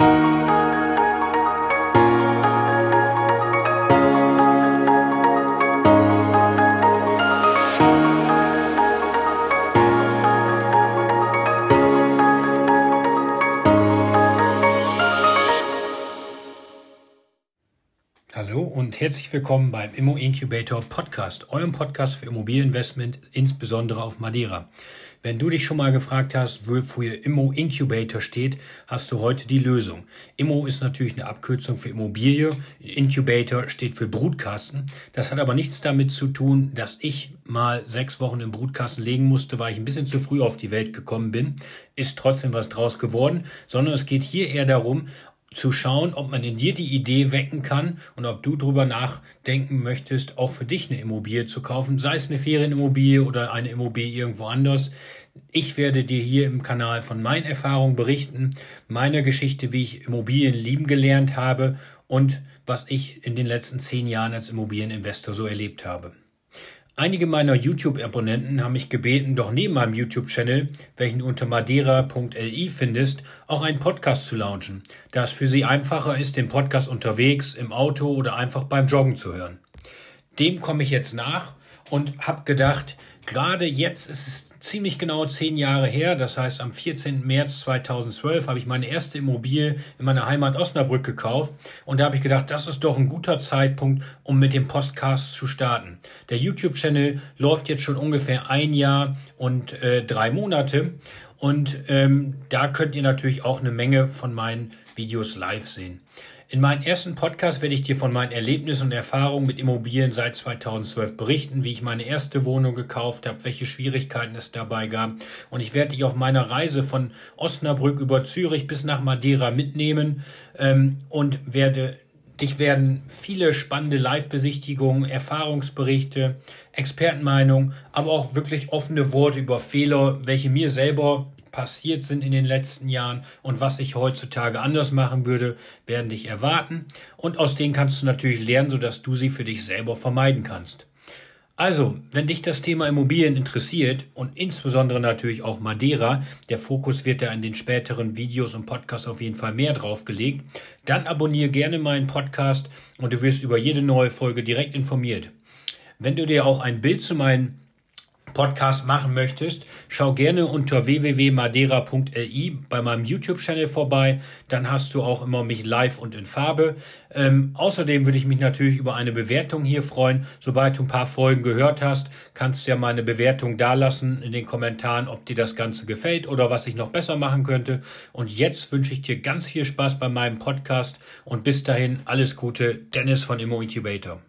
you Hallo und herzlich willkommen beim Immo Incubator Podcast, eurem Podcast für Immobilieninvestment, insbesondere auf Madeira. Wenn du dich schon mal gefragt hast, wofür Immo Incubator steht, hast du heute die Lösung. Immo ist natürlich eine Abkürzung für Immobilie. Incubator steht für Brutkasten. Das hat aber nichts damit zu tun, dass ich mal sechs Wochen im Brutkasten legen musste, weil ich ein bisschen zu früh auf die Welt gekommen bin. Ist trotzdem was draus geworden, sondern es geht hier eher darum, zu schauen, ob man in dir die Idee wecken kann und ob du drüber nachdenken möchtest, auch für dich eine Immobilie zu kaufen, sei es eine Ferienimmobilie oder eine Immobilie irgendwo anders. Ich werde dir hier im Kanal von meinen Erfahrungen berichten, meiner Geschichte, wie ich Immobilien lieben gelernt habe und was ich in den letzten zehn Jahren als Immobilieninvestor so erlebt habe. Einige meiner YouTube-Abonnenten haben mich gebeten, doch neben meinem YouTube-Channel, welchen du unter madeira.li findest, auch einen Podcast zu launchen, da es für sie einfacher ist, den Podcast unterwegs, im Auto oder einfach beim Joggen zu hören. Dem komme ich jetzt nach und habe gedacht, gerade jetzt ist es ziemlich genau zehn Jahre her. Das heißt, am 14. März 2012 habe ich meine erste Immobilie in meiner Heimat Osnabrück gekauft. Und da habe ich gedacht, das ist doch ein guter Zeitpunkt, um mit dem Podcast zu starten. Der YouTube-Channel läuft jetzt schon ungefähr ein Jahr und äh, drei Monate. Und ähm, da könnt ihr natürlich auch eine Menge von meinen Videos live sehen. In meinem ersten Podcast werde ich dir von meinen Erlebnissen und Erfahrungen mit Immobilien seit 2012 berichten, wie ich meine erste Wohnung gekauft habe, welche Schwierigkeiten es dabei gab. Und ich werde dich auf meiner Reise von Osnabrück über Zürich bis nach Madeira mitnehmen ähm, und werde Dich werden viele spannende Live-Besichtigungen, Erfahrungsberichte, Expertenmeinungen, aber auch wirklich offene Worte über Fehler, welche mir selber passiert sind in den letzten Jahren und was ich heutzutage anders machen würde, werden dich erwarten und aus denen kannst du natürlich lernen, sodass du sie für dich selber vermeiden kannst. Also, wenn dich das Thema Immobilien interessiert und insbesondere natürlich auch Madeira, der Fokus wird da in den späteren Videos und Podcasts auf jeden Fall mehr drauf gelegt, dann abonniere gerne meinen Podcast und du wirst über jede neue Folge direkt informiert. Wenn du dir auch ein Bild zu meinen Podcast machen möchtest, schau gerne unter www.madeira.li bei meinem YouTube-Channel vorbei. Dann hast du auch immer mich live und in Farbe. Ähm, außerdem würde ich mich natürlich über eine Bewertung hier freuen. Sobald du ein paar Folgen gehört hast, kannst du ja mal eine Bewertung dalassen in den Kommentaren, ob dir das Ganze gefällt oder was ich noch besser machen könnte. Und jetzt wünsche ich dir ganz viel Spaß bei meinem Podcast und bis dahin alles Gute, Dennis von Immo Incubator.